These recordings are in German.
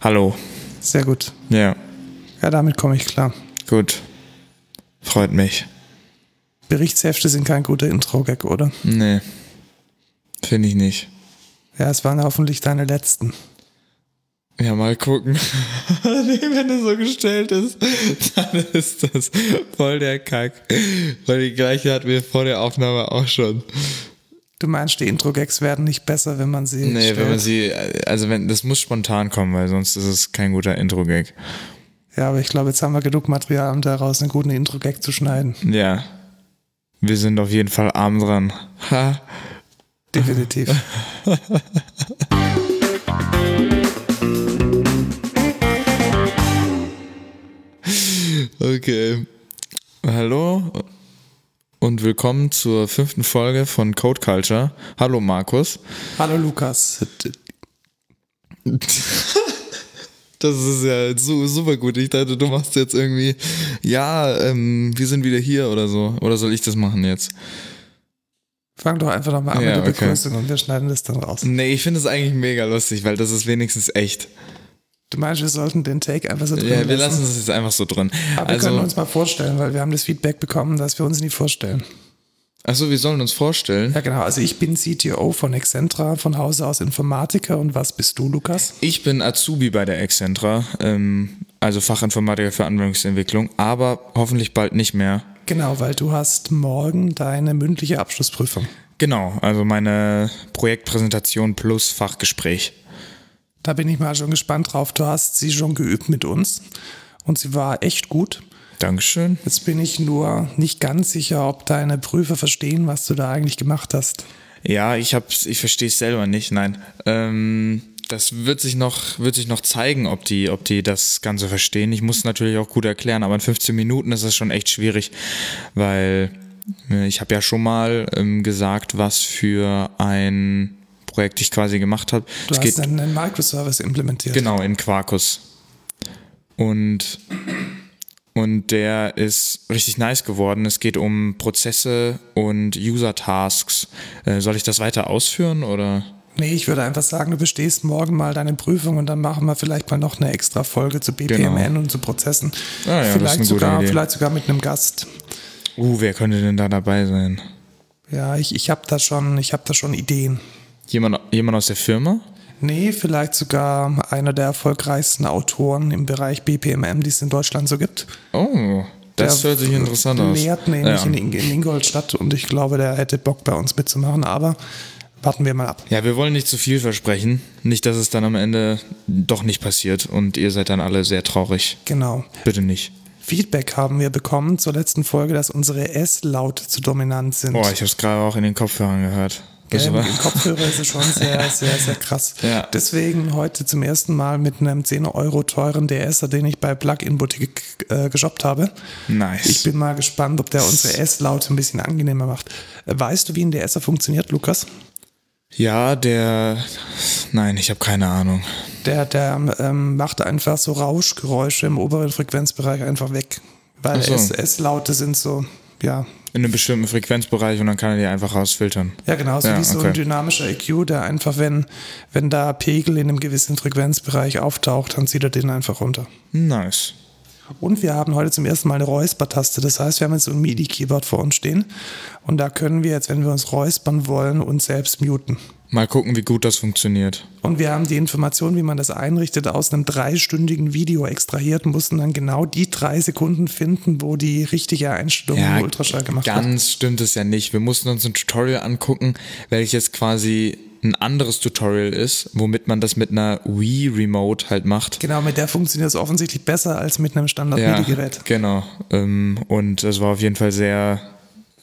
Hallo. Sehr gut. Ja, Ja, damit komme ich klar. gut. Freut mich. Berichtshefte sind kein guter Intro-Gag, oder? Nee. Finde ich nicht. Ja, es waren hoffentlich deine letzten. Ja, mal gucken. nee, wenn es so gestellt ist, dann ist das voll der Kack. Weil die gleiche hatten wir vor der Aufnahme auch schon. Du meinst, die Intro-Gags werden nicht besser, wenn man sie Nee, stellt? wenn man sie, also wenn, das muss spontan kommen, weil sonst ist es kein guter Intro-Gag. Ja, aber ich glaube, jetzt haben wir genug Material, um daraus einen guten Intro-Gag zu schneiden. Ja. Wir sind auf jeden Fall arm dran. Ha. Definitiv. Okay. Hallo und willkommen zur fünften Folge von Code Culture. Hallo Markus. Hallo Lukas. Das ist ja su super gut. Ich dachte, du machst jetzt irgendwie, ja, ähm, wir sind wieder hier oder so. Oder soll ich das machen jetzt? Fang doch einfach nochmal an Ja, mit der okay. Begrüßung und wir schneiden das dann raus. Nee, ich finde es eigentlich mega lustig, weil das ist wenigstens echt. Du meinst, wir sollten den Take einfach so drin Ja, wir lassen lassen? es jetzt einfach so drin. Aber wir können Also, uns mal vorstellen, weil wir haben das Feedback bekommen, dass wir uns nie vorstellen. achso, wir sollen uns vorstellen. Ja, genau. Also ich bin CTO von Excentra, von Hause aus Informatiker. Und was bist du, Lukas? Ich bin Azubi bei der Excentra, ähm, also Fachinformatiker für Anwendungsentwicklung, aber hoffentlich bald nicht mehr. Genau, weil du hast morgen deine mündliche Abschlussprüfung. Genau, also meine Projektpräsentation plus Fachgespräch. Da bin ich mal schon gespannt drauf. Du hast sie schon geübt mit uns und sie war echt gut. Dankeschön. Jetzt bin ich nur nicht ganz sicher, ob deine Prüfer verstehen, was du da eigentlich gemacht hast. Ja, ich hab's, ich verstehe es selber nicht, nein. Ähm, das wird sich noch, wird sich noch zeigen, ob die, ob die das Ganze verstehen. Ich muss natürlich auch gut erklären, aber in 15 Minuten ist das schon echt schwierig, weil äh, ich habe ja schon mal ähm, gesagt, was für ein Projekt ich quasi gemacht habe. Du hast einen, einen Microservice implementiert. Genau, in Quarkus. Und, und der ist richtig nice geworden. Es geht um Prozesse und User-Tasks. Äh, soll ich das weiter ausführen oder? Nee, ich würde einfach sagen, du bestehst morgen mal deine Prüfung und dann machen wir vielleicht mal noch eine extra Folge zu BPMN und zu Prozessen. Ah ja, vielleicht, sogar, Idee. vielleicht sogar mit einem Gast. Uh, wer könnte denn da dabei sein? Ja, ich, ich habe da schon, ich habe da schon Ideen. Jemand, jemand aus der Firma? Nee, vielleicht sogar einer der erfolgreichsten Autoren im Bereich BPMM, die es in Deutschland so gibt. Oh, das Der hört sich interessant aus. lehrt nämlich ja. in, in Ingolstadt und ich glaube, der hätte Bock bei uns mitzumachen, aber warten wir mal ab. ja, wir wollen nicht zu viel versprechen. Nicht, dass es dann am Ende doch nicht passiert und ihr seid dann alle sehr traurig. Genau. Bitte nicht. Feedback haben wir bekommen zur letzten Folge, dass unsere S-Laute zu dominant sind. Oh, ich habe es gerade auch in den Kopfhörern gehört. Gell, war- Im Kopfhörer ist es schon sehr, sehr, sehr krass. Ja. Deswegen heute zum ersten Mal mit einem 10 Euro teuren DSer, den ich bei Plugin Boutique äh, geshoppt habe. Nice. Ich bin mal gespannt, ob der unsere S-Laute ein bisschen angenehmer macht. Weißt du, wie ein DSer funktioniert, Lukas? Ja, der. Nein, ich habe keine Ahnung. Der, der ähm, macht einfach so Rauschgeräusche im oberen Frequenzbereich einfach weg. Weil so. S-Laute sind so, ja, In einem bestimmten Frequenzbereich und dann kann er die einfach rausfiltern. Ja, genau, so Ja, wie so okay. ein dynamischer EQ, der einfach, wenn, wenn da Pegel in einem gewissen Frequenzbereich auftaucht, dann zieht er den einfach runter. Nice. Und wir haben heute zum ersten Mal eine Räusper-Taste. Das heißt, wir haben jetzt so ein MIDI-Keyboard vor uns stehen. Und da können wir jetzt, wenn wir uns räuspern wollen, uns selbst muten. Mal gucken, wie gut das funktioniert. Und wir haben die Information, wie man das einrichtet, aus einem dreistündigen Video extrahiert, mussten dann genau die drei Sekunden finden, wo die richtige Einstellung im Ultraschall gemacht wird. ganz stimmt es ja nicht. Wir mussten uns ein Tutorial angucken, welches quasi ein anderes Tutorial ist, womit man das mit einer Wii Remote halt macht. Genau, mit der funktioniert es offensichtlich besser als mit einem Ja, Standard-MIDI-Gerät. genau. Ähm, Und das war auf jeden Fall sehr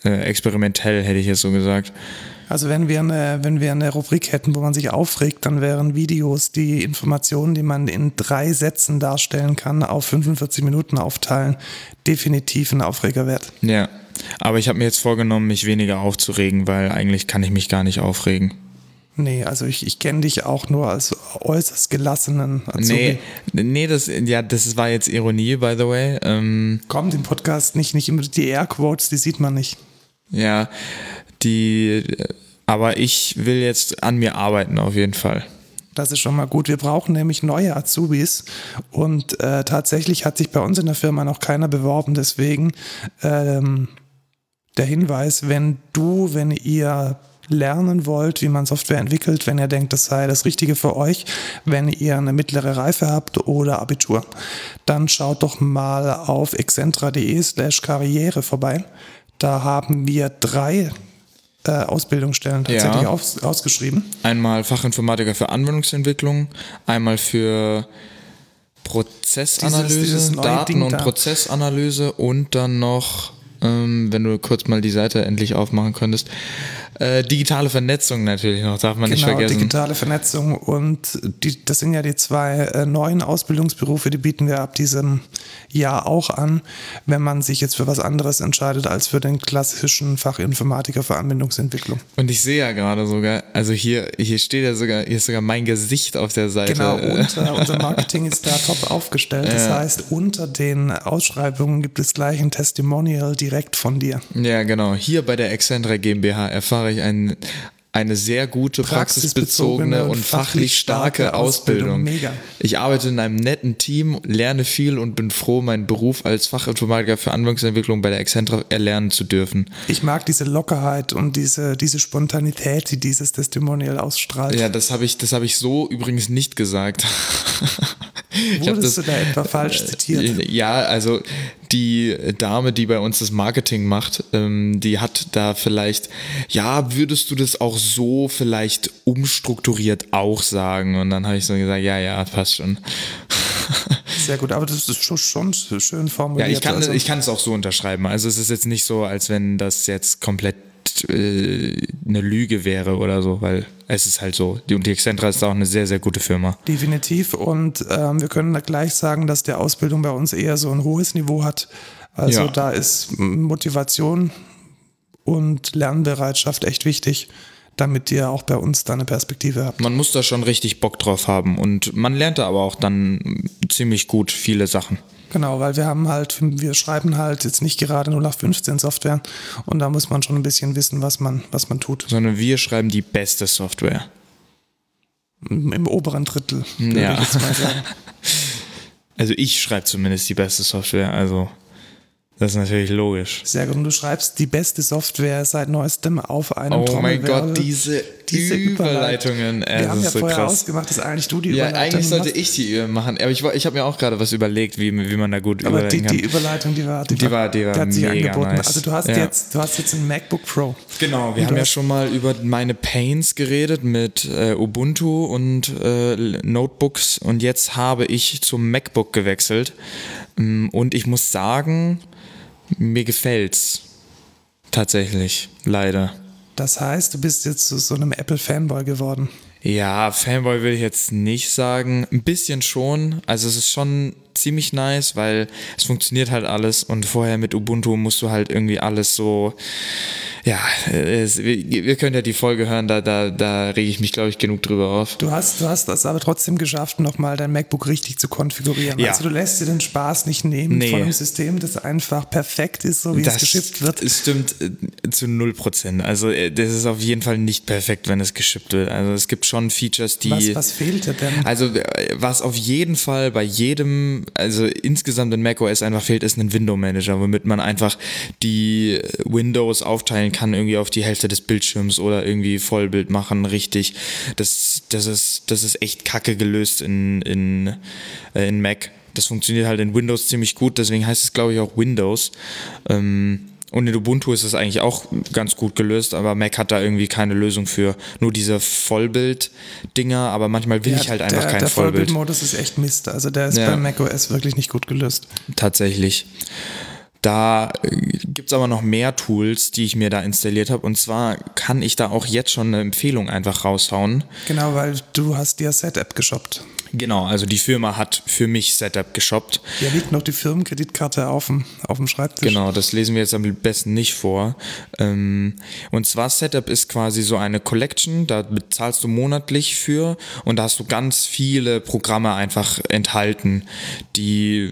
äh, experimentell, hätte ich jetzt so gesagt. Also wenn wir, eine, wenn wir eine Rubrik hätten, wo man sich aufregt, dann wären Videos die Informationen, die man in drei Sätzen darstellen kann, auf 45 Minuten aufteilen, definitiv ein Aufreger wert. Ja, aber ich habe mir jetzt vorgenommen, mich weniger aufzuregen, weil eigentlich kann ich mich gar nicht aufregen. Nee, also ich, ich kenne dich auch nur als äußerst gelassenen Nee, Azubi. nee, das, ja, das war jetzt Ironie, by the way. Ähm, Kommt im Podcast nicht, nicht immer die Airquotes, die sieht man nicht. ja, die, aber ich will jetzt an mir arbeiten auf jeden Fall. Das ist schon mal gut. Wir brauchen nämlich neue Azubis und äh, tatsächlich hat sich bei uns in der Firma noch keiner beworben. Deswegen ähm, der Hinweis, wenn du, wenn ihr lernen wollt, wie man Software entwickelt, wenn ihr denkt, das sei das Richtige für euch, wenn ihr eine mittlere Reife habt oder Abitur, dann schaut doch mal auf excentra.de slash karriere vorbei. Da haben wir drei äh, Ausbildungsstellen tatsächlich Ja. aus, ausgeschrieben. Einmal Fachinformatiker für Anwendungsentwicklung, einmal für Prozessanalyse, Dieses- dieses neue Daten- und da. Prozessanalyse und dann noch, ähm, wenn du kurz mal die Seite endlich aufmachen könntest, äh, digitale Vernetzung natürlich noch, darf man nicht Genau, vergessen. digitale Vernetzung und die, das sind ja die zwei äh, neuen Ausbildungsberufe, die bieten wir ab diesem Jahr auch an, wenn man sich jetzt für was anderes entscheidet als für den klassischen Fachinformatiker für Anwendungsentwicklung. Und ich sehe ja gerade sogar, also hier, hier steht ja sogar, hier ist sogar mein Gesicht auf der Seite. Genau, und äh, unser Marketing ist da top aufgestellt. Das Ja. heißt, unter den Ausschreibungen gibt es gleich ein Testimonial direkt von dir. Ja, genau. Hier bei der Excentra GmbH erfahre ich ein, eine sehr gute, praxisbezogene, und fachlich starke. Ausbildung. Mega. Ich arbeite in einem netten Team, lerne viel und bin froh, meinen Beruf als Fachinformatiker für Anwendungsentwicklung bei der Excentra erlernen zu dürfen. Ich mag diese Lockerheit und diese, diese Spontanität, die dieses Testimonial ausstrahlt. Ja, das habe ich, das habe ich so übrigens nicht gesagt. Wurdest du da etwa falsch zitiert? Ja, also die Dame, die bei uns das Marketing macht, ähm, die hat da vielleicht, ja, würdest du das auch so vielleicht umstrukturiert auch sagen? Und dann habe ich so gesagt, ja, ja, passt schon. Sehr gut, aber das ist schon, schon schön Ja, formuliert. ich kann, also, ich kann es auch so unterschreiben. Also es ist jetzt nicht so, als wenn das jetzt komplett äh, eine Lüge wäre oder so, weil es ist halt so. Die, und die Excentra ist auch eine sehr, sehr gute Firma. Definitiv. Und ähm, wir können da gleich sagen, dass die Ausbildung bei uns eher so ein hohes Niveau hat. Also Ja. da ist Motivation und Lernbereitschaft echt wichtig, damit ihr auch bei uns da eine Perspektive habt. Man muss da schon richtig Bock drauf haben und man lernt da aber auch dann ziemlich gut viele Sachen. Genau, weil wir haben halt, wir schreiben halt jetzt nicht gerade 0815 Software und da muss man schon ein bisschen wissen, was man, was man tut. Sondern wir schreiben die beste Software. Im oberen Drittel, würde Ja. ich jetzt mal sagen. Also ich schreibe zumindest die beste Software, also das ist natürlich logisch. Sehr gut. Und du schreibst die beste Software seit neuestem auf einem Oh mein. Gott, diese, Diese Überleitungen, Wir äh, haben ja so vorher krass. ausgemacht, dass eigentlich du die Ja, Überleitung eigentlich sollte machst. ich die machen, aber ich, ich habe mir auch gerade was überlegt, wie, wie man da gut Aber die, überleiten kann. die Überleitung, die war, die, Die war- die war hat sich mega angeboten. nice. Also du hast Ja. jetzt, du hast jetzt ein MacBook Pro. Genau, wir Und haben ja schon mal über meine Pains geredet mit äh, Ubuntu und äh, Notebooks und jetzt habe ich zum MacBook gewechselt Mm, und ich muss sagen, mir gefällt's tatsächlich, leider. Das heißt, du bist jetzt zu so einem Apple-Fanboy geworden. Ja, Fanboy will ich jetzt nicht sagen. Ein bisschen schon. Also es ist schon ziemlich nice, weil es funktioniert halt alles und vorher mit Ubuntu musst du halt irgendwie alles so. Ja, es, wir, wir können ja die Folge hören, da, da, da rege ich mich, glaube ich, genug drüber auf. Du hast, du hast das aber trotzdem geschafft, nochmal dein MacBook richtig zu konfigurieren. Ja. Also du lässt dir den Spaß nicht nehmen Nee. von einem System, das einfach perfekt ist, so wie es geschippt wird. Es stimmt äh, zu 0%. Also äh, das ist auf jeden Fall nicht perfekt, wenn es geschippt wird. Also es gibt schon Features, die. Was, was fehlt dir denn? Also äh, was auf jeden Fall bei jedem, also insgesamt in macOS einfach fehlt, ist ein Window Manager, womit man einfach die Windows aufteilen kann, irgendwie auf die Hälfte des Bildschirms oder irgendwie Vollbild machen, richtig. Das, das, ist, das ist echt kacke gelöst in, in, äh, in Mac. Das funktioniert halt in Windows ziemlich gut, deswegen heißt es, glaube ich, auch Windows. Ähm, und in Ubuntu ist es eigentlich auch ganz gut gelöst, aber Mac hat da irgendwie keine Lösung für. Nur diese Vollbild-Dinger, aber manchmal will Ja, ich halt einfach der, kein der Vollbild. Vollbildmodus ist echt Mist. Also der ist Ja. bei macOS wirklich nicht gut gelöst. Tatsächlich. Da gibt es aber noch mehr Tools, die ich mir da installiert habe. Und zwar kann ich da auch jetzt schon eine Empfehlung einfach raushauen. Genau, weil du hast dir Setup geshoppt. Genau, also die Firma hat für mich Setup geshoppt. Hier liegt noch die Firmenkreditkarte auf dem, auf dem Schreibtisch. Genau, das lesen wir jetzt am besten nicht vor. Ähm, und zwar Setup ist quasi so eine Collection, da bezahlst du monatlich für und da hast du ganz viele Programme einfach enthalten, die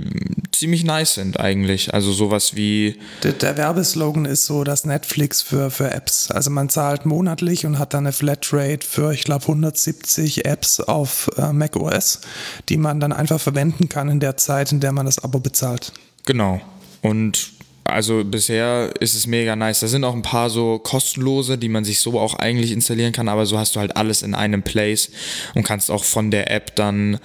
ziemlich nice sind eigentlich. Also sowas wie. Der, der, Werbeslogan ist so das Netflix für, für Apps. Also man zahlt monatlich und hat dann eine Flatrate für, ich glaube, 170 Apps auf äh, Mac OS, die man dann einfach verwenden kann in der Zeit, in der man das Abo bezahlt. Genau. Und also bisher ist es mega nice. Da sind auch ein paar so kostenlose, die man sich so auch eigentlich installieren kann, aber so hast du halt alles in einem Place und kannst auch von der App dann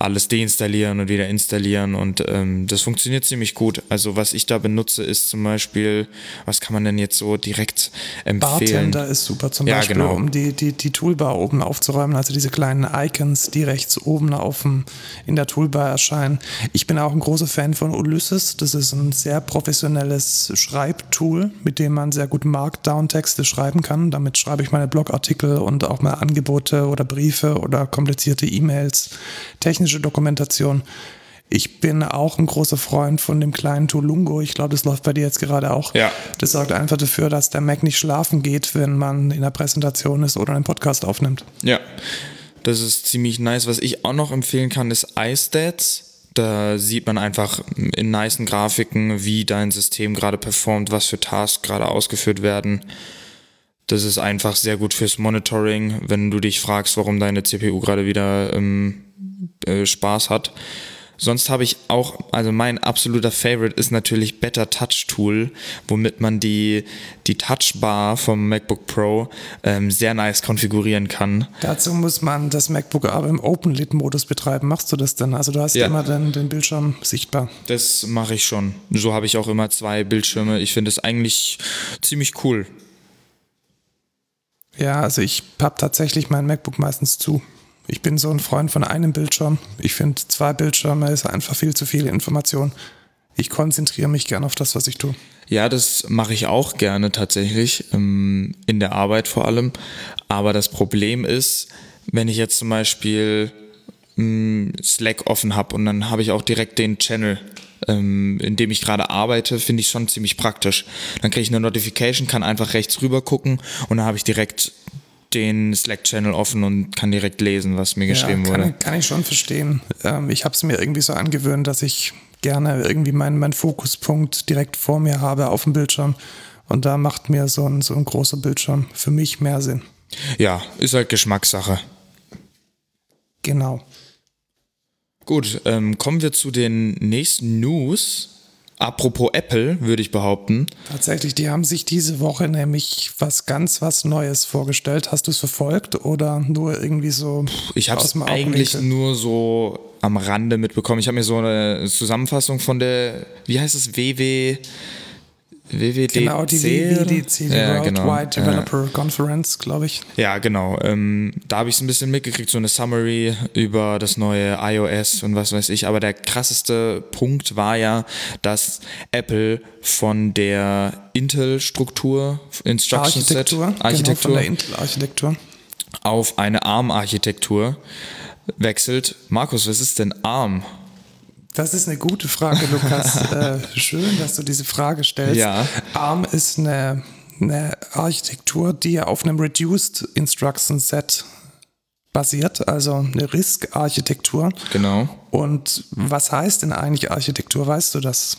alles deinstallieren und wieder installieren und ähm, das funktioniert ziemlich gut. Also was ich da benutze ist zum Beispiel, was kann man denn jetzt so direkt empfehlen? Bartender ist super zum Ja, Beispiel, genau. um die, die, die Toolbar oben aufzuräumen, also diese kleinen Icons, die rechts oben auf dem, in der Toolbar erscheinen. Ich bin auch ein großer Fan von Ulysses. Das ist ein sehr professionelles Schreibtool, mit dem man sehr gut Markdown-Texte schreiben kann. Damit schreibe ich meine Blogartikel und auch mal Angebote oder Briefe oder komplizierte E-Mails, technische Dokumentation. Ich bin auch ein großer Freund von dem kleinen Tolungo. Ich glaube, das läuft bei dir jetzt gerade auch. Ja. Das sorgt einfach dafür, dass der Mac nicht schlafen geht, wenn man in der Präsentation ist oder einen Podcast aufnimmt. Ja, das ist ziemlich nice. Was ich auch noch empfehlen kann, ist iStats. Da sieht man einfach in nicen Grafiken, wie dein System gerade performt, was für Tasks gerade ausgeführt werden. Das ist einfach sehr gut fürs Monitoring, wenn du dich fragst, warum deine CPU gerade wieder ähm, äh, Spaß hat. Sonst habe ich auch, also mein absoluter Favorite ist natürlich Better Touch Tool, womit man die, die Touchbar vom MacBook Pro ähm, sehr nice konfigurieren kann. Dazu muss man das MacBook aber im Open-Lit-Modus betreiben. Machst du das denn? Also du hast Ja. immer den, den Bildschirm sichtbar. Das mache ich schon. So habe ich auch immer zwei Bildschirme. Ich finde es eigentlich ziemlich cool. Ja, also ich habe tatsächlich mein MacBook meistens zu. Ich bin so ein Freund von einem Bildschirm. Ich finde, zwei Bildschirme ist einfach viel zu viel Information. Ich konzentriere mich gern auf das, was ich tue. Ja, das mache ich auch gerne tatsächlich, ähm, in der Arbeit vor allem. Aber das Problem ist, wenn ich jetzt zum Beispiel mh, Slack offen habe und dann habe ich auch direkt den Channel, ähm, in dem ich gerade arbeite, finde ich schon ziemlich praktisch. Dann kriege ich eine Notification, kann einfach rechts rüber gucken und dann habe ich direkt den Slack-Channel offen und kann direkt lesen, was mir geschrieben ja, wurde. kann, kann ich schon verstehen. Ähm, ich habe es mir irgendwie so angewöhnt, dass ich gerne irgendwie meinen mein Fokuspunkt direkt vor mir habe auf dem Bildschirm. Und da macht mir so ein, so ein großer Bildschirm für mich mehr Sinn. Ja, ist halt Geschmackssache. Genau. Gut, ähm, kommen wir zu den nächsten News. Apropos Apple, würde ich behaupten. Tatsächlich, die haben sich diese Woche nämlich was ganz was Neues vorgestellt. Hast du es verfolgt oder nur irgendwie so? Ich habe es eigentlich nur so am Rande mitbekommen. Ich habe mir so eine Zusammenfassung von der, wie heißt es, WW, WWDC? Genau, die WWDC, die ja, Worldwide genau. Ja. Developer Conference, glaube ich. Ja, genau. Ähm, da habe ich es ein bisschen mitgekriegt, so eine Summary über das neue iOS und was weiß ich. Aber der krasseste Punkt war ja, dass Apple von der Intel-Struktur, Instruction Set, Architektur, genau, von Architektur der Intel-Architektur. auf eine ARM-Architektur wechselt. Markus, was ist denn ARM? Das ist eine gute Frage, Lukas. äh, schön, dass du diese Frage stellst. Ja. ARM ist eine, eine Architektur, die auf einem Reduced Instruction Set basiert, also eine RISC-Architektur. Genau. Und was heißt denn eigentlich Architektur? Weißt du das?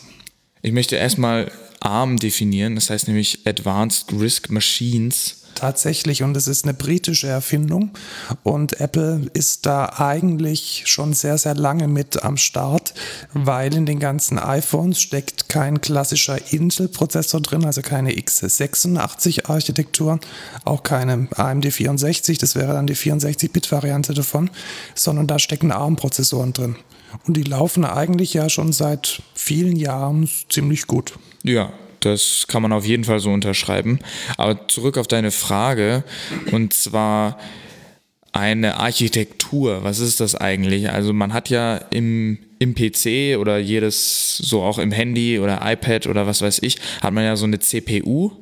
Ich möchte erstmal ARM definieren, das heißt nämlich Advanced Risk Machines. Tatsächlich, und es ist eine britische Erfindung. Und Apple ist da eigentlich schon sehr, sehr lange mit am Start, weil in den ganzen iPhones steckt kein klassischer Intel-Prozessor drin, also keine x86-Architektur, auch keine AMD 64, das wäre dann die 64-Bit-Variante davon, sondern da stecken ARM-Prozessoren drin. Und die laufen eigentlich ja schon seit vielen Jahren ziemlich gut. Ja, das kann man auf jeden Fall so unterschreiben. Aber zurück auf deine Frage, und zwar eine Architektur. Was ist das eigentlich? Also man hat ja im, im PC oder jedes, so auch im Handy oder iPad oder was weiß ich, hat man ja so eine CPU.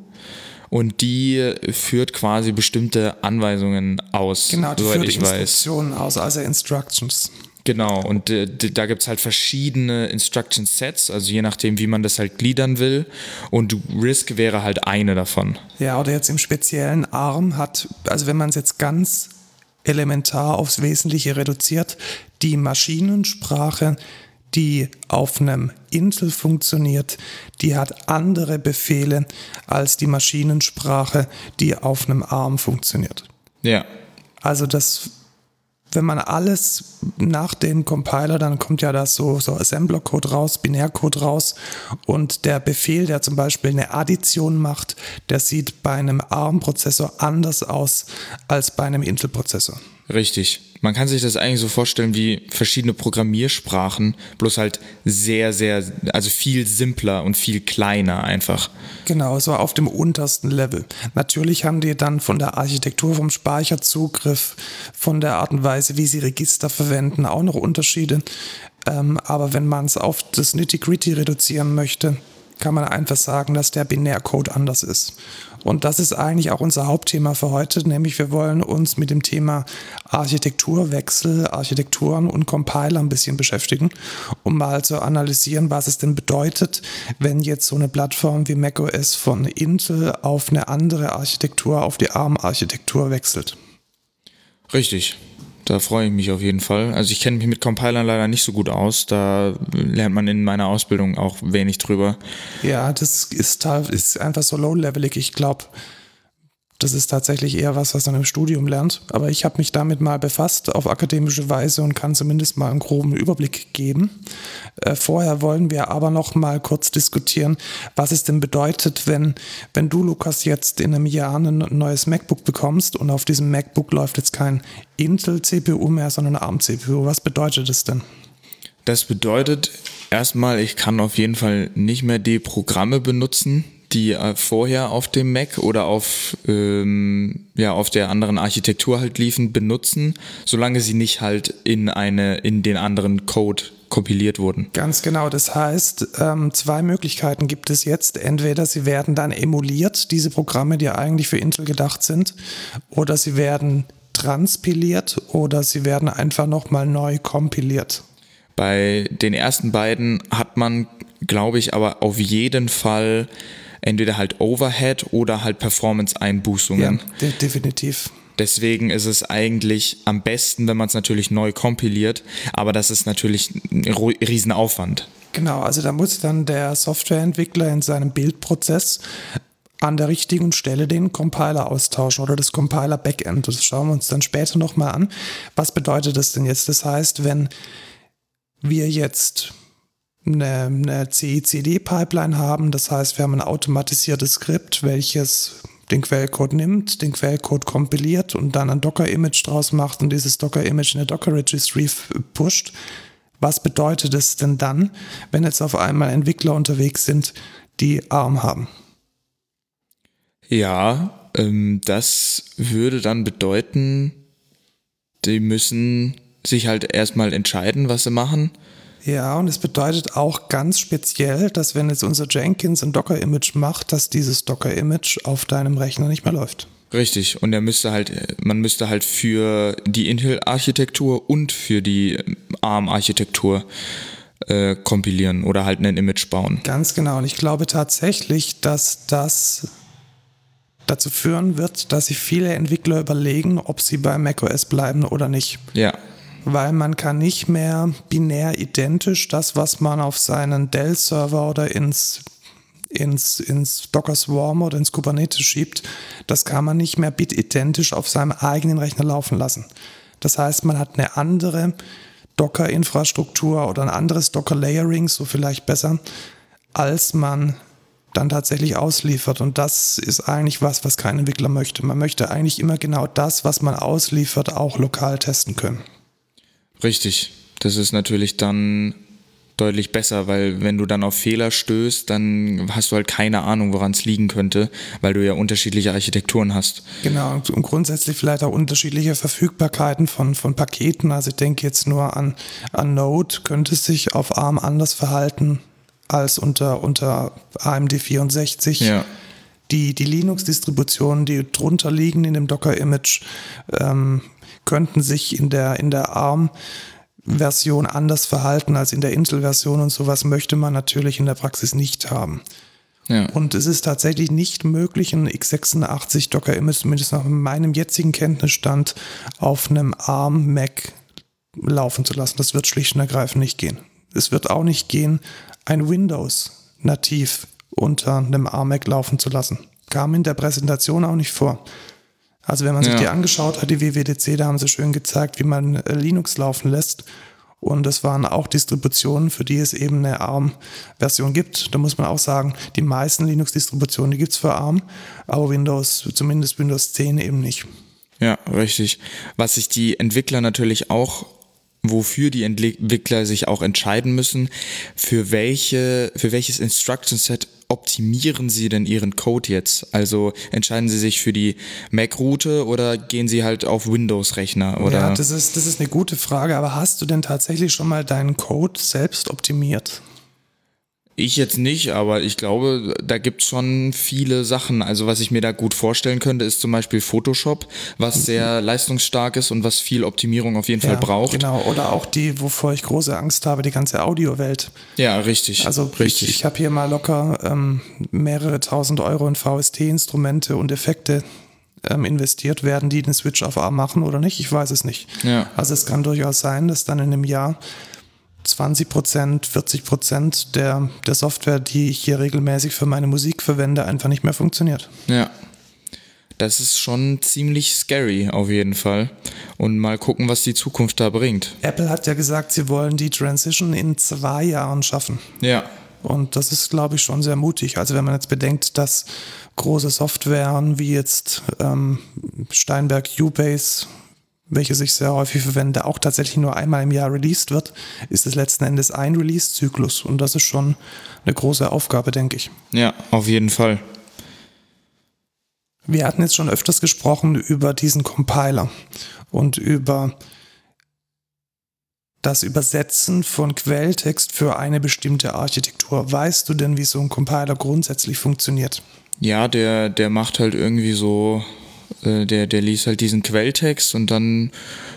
Und die führt quasi bestimmte Anweisungen aus, Genau, die soweit führt ich weiß. Instruktionen aus, also Instructions. Genau, und äh, da gibt's halt verschiedene Instruction Sets, also je nachdem, wie man das halt gliedern will. Und Risk wäre halt eine davon. Ja, oder jetzt im speziellen ARM hat, also wenn man es jetzt ganz elementar aufs Wesentliche reduziert, die Maschinensprache die auf einem Intel funktioniert, die hat andere Befehle als die Maschinensprache, die auf einem ARM funktioniert. Ja. Also das wenn man alles nach dem Compiler, dann kommt ja das so, so Assembler-Code raus, Binärcode raus und der Befehl, der zum Beispiel eine Addition macht, der sieht bei einem ARM-Prozessor anders aus als bei einem Intel-Prozessor. Richtig. Man kann sich das eigentlich so vorstellen wie verschiedene Programmiersprachen, bloß halt sehr, sehr, also viel simpler und viel kleiner einfach. Genau, so auf dem untersten Level. Natürlich haben die dann von der Architektur, vom Speicherzugriff, von der Art und Weise, wie sie Register verwenden, auch noch Unterschiede. Ähm, aber wenn man es auf das Nitty-Gritty reduzieren möchte, kann man einfach sagen, dass der Binärcode anders ist. Und das ist eigentlich auch unser Hauptthema für heute, nämlich wir wollen uns mit dem Thema Architekturwechsel, Architekturen und Compiler ein bisschen beschäftigen, um mal zu analysieren, was es denn bedeutet, wenn jetzt so eine Plattform wie macOS von Intel auf eine andere Architektur, auf die ARM-Architektur wechselt. Richtig. Da freue ich mich auf jeden Fall. Also ich kenne mich mit Compilern leider nicht so gut aus. Da lernt man in meiner Ausbildung auch wenig drüber. Ja, das ist, ist einfach so low-levelig. Ich glaube, das ist tatsächlich eher was, was man im Studium lernt. Aber ich habe mich damit mal befasst auf akademische Weise und kann zumindest mal einen groben Überblick geben. Äh, vorher wollen wir aber noch mal kurz diskutieren, was es denn bedeutet, wenn, wenn du, Lukas, jetzt in einem Jahr ein neues MacBook bekommst und auf diesem MacBook läuft jetzt kein Intel-CPU mehr, sondern ARM-CPU. Was bedeutet das denn? Das bedeutet erstmal, ich kann auf jeden Fall nicht mehr die Programme benutzen, die äh, vorher auf dem Mac oder auf, ähm, ja, auf der anderen Architektur halt liefen, benutzen, solange sie nicht halt in eine, in den anderen Code kompiliert wurden. Ganz genau. Das heißt, ähm, zwei Möglichkeiten gibt es jetzt. Entweder sie werden dann emuliert, diese Programme, die eigentlich für Intel gedacht sind, oder sie werden transpiliert oder sie werden einfach nochmal neu kompiliert. Bei den ersten beiden hat man, glaube ich, aber auf jeden Fall entweder halt Overhead oder halt Performance-Einbußungen. Ja, de definitiv. Deswegen ist es eigentlich am besten, wenn man es natürlich neu kompiliert, aber das ist natürlich ein Riesenaufwand. Genau, also da muss dann der Softwareentwickler in seinem Bildprozess an der richtigen Stelle den Compiler austauschen oder das Compiler-Backend. Das schauen wir uns dann später nochmal an. Was bedeutet das denn jetzt? Das heißt, wenn wir jetzt eine, eine CI-CD-Pipeline haben. Das heißt, wir haben ein automatisiertes Skript, welches den Quellcode nimmt, den Quellcode kompiliert und dann ein Docker-Image draus macht und dieses Docker-Image in der Docker-Registry pusht. Was bedeutet es denn dann, wenn jetzt auf einmal Entwickler unterwegs sind, die ARM haben? Ja, ähm, das würde dann bedeuten, die müssen sich halt erstmal entscheiden, was sie machen. Ja, und es bedeutet auch ganz speziell, dass wenn jetzt unser Jenkins ein Docker-Image macht, dass dieses Docker-Image auf deinem Rechner nicht mehr läuft. Richtig, und er müsste halt, man müsste halt für die Intel-Architektur und für die ARM-Architektur äh, kompilieren oder halt ein Image bauen. Ganz genau, und ich glaube tatsächlich, dass das dazu führen wird, dass sich viele Entwickler überlegen, ob sie bei macOS bleiben oder nicht. Ja weil man kann nicht mehr binär identisch das, was man auf seinen Dell-Server oder ins, ins, ins Docker Swarm oder ins Kubernetes schiebt, das kann man nicht mehr bitidentisch auf seinem eigenen Rechner laufen lassen. Das heißt, man hat eine andere Docker-Infrastruktur oder ein anderes Docker-Layering, so vielleicht besser, als man dann tatsächlich ausliefert. Und das ist eigentlich was, was kein Entwickler möchte. Man möchte eigentlich immer genau das, was man ausliefert, auch lokal testen können. Richtig. Das ist natürlich dann deutlich besser, weil wenn du dann auf Fehler stößt, dann hast du halt keine Ahnung, woran es liegen könnte, weil du ja unterschiedliche Architekturen hast. Genau, und grundsätzlich vielleicht auch unterschiedliche Verfügbarkeiten von, von Paketen. Also ich denke jetzt nur an, an Node, könnte sich auf ARM anders verhalten als unter, unter AMD 64. Ja. Die, die Linux-Distributionen, die drunter liegen in dem Docker-Image, ähm, könnten sich in der, in der ARM-Version anders verhalten als in der Intel-Version und sowas möchte man natürlich in der Praxis nicht haben. Ja. Und es ist tatsächlich nicht möglich, ein x86 Docker-Image, zumindest nach meinem jetzigen Kenntnisstand, auf einem ARM-Mac laufen zu lassen. Das wird schlicht und ergreifend nicht gehen. Es wird auch nicht gehen, ein Windows nativ unter einem ARM-Mac laufen zu lassen. Kam in der Präsentation auch nicht vor. Also wenn man sich Ja. die angeschaut hat, die WWDC, da haben sie schön gezeigt, wie man äh, Linux laufen lässt. Und es waren auch Distributionen, für die es eben eine ARM-Version gibt. Da muss man auch sagen, die meisten Linux-Distributionen, die gibt es für ARM, aber Windows, zumindest Windows 10 eben nicht. Ja, richtig. Was sich die Entwickler natürlich auch, wofür die Entwickler sich auch entscheiden müssen, für welche, für welches Instruction Set optimieren sie denn ihren Code jetzt? Also entscheiden sie sich für die Mac-Route oder gehen sie halt auf Windows-Rechner? Ja, das ist, das ist eine gute Frage, aber hast du denn tatsächlich schon mal deinen Code selbst optimiert? Ich jetzt nicht, aber ich glaube, da gibt es schon viele Sachen. Also was ich mir da gut vorstellen könnte, ist zum Beispiel Photoshop, was sehr leistungsstark ist und was viel Optimierung auf jeden Fall braucht. Genau, oder auch die, wovor ich große Angst habe, die ganze Audiowelt. Ja, richtig. Also richtig. ich, ich habe hier mal locker ähm, mehrere tausend Euro in VST-Instrumente und Effekte ähm, investiert. Werden die den Switch auf A machen oder nicht? Ich weiß es nicht. Ja. Also es kann durchaus sein, dass dann in einem Jahr 20 Prozent, 40 Prozent der, der Software, die ich hier regelmäßig für meine Musik verwende, einfach nicht mehr funktioniert. Ja. Das ist schon ziemlich scary auf jeden Fall. Und mal gucken, was die Zukunft da bringt. Apple hat ja gesagt, sie wollen die Transition in zwei Jahren schaffen. Ja. Und das ist, glaube ich, schon sehr mutig. Also wenn man jetzt bedenkt, dass große Softwaren wie jetzt ähm, Steinberg Ubase, welche ich sehr häufig verwende, auch tatsächlich nur einmal im Jahr released wird, ist es letzten Endes ein Release-Zyklus. Und das ist schon eine große Aufgabe, denke ich. Ja, auf jeden Fall. Wir hatten jetzt schon öfters gesprochen über diesen Compiler und über das Übersetzen von Quelltext für eine bestimmte Architektur. Weißt du denn, wie so ein Compiler grundsätzlich funktioniert? Ja, der, der macht halt irgendwie so, äh, der, der liest halt diesen Quelltext und dann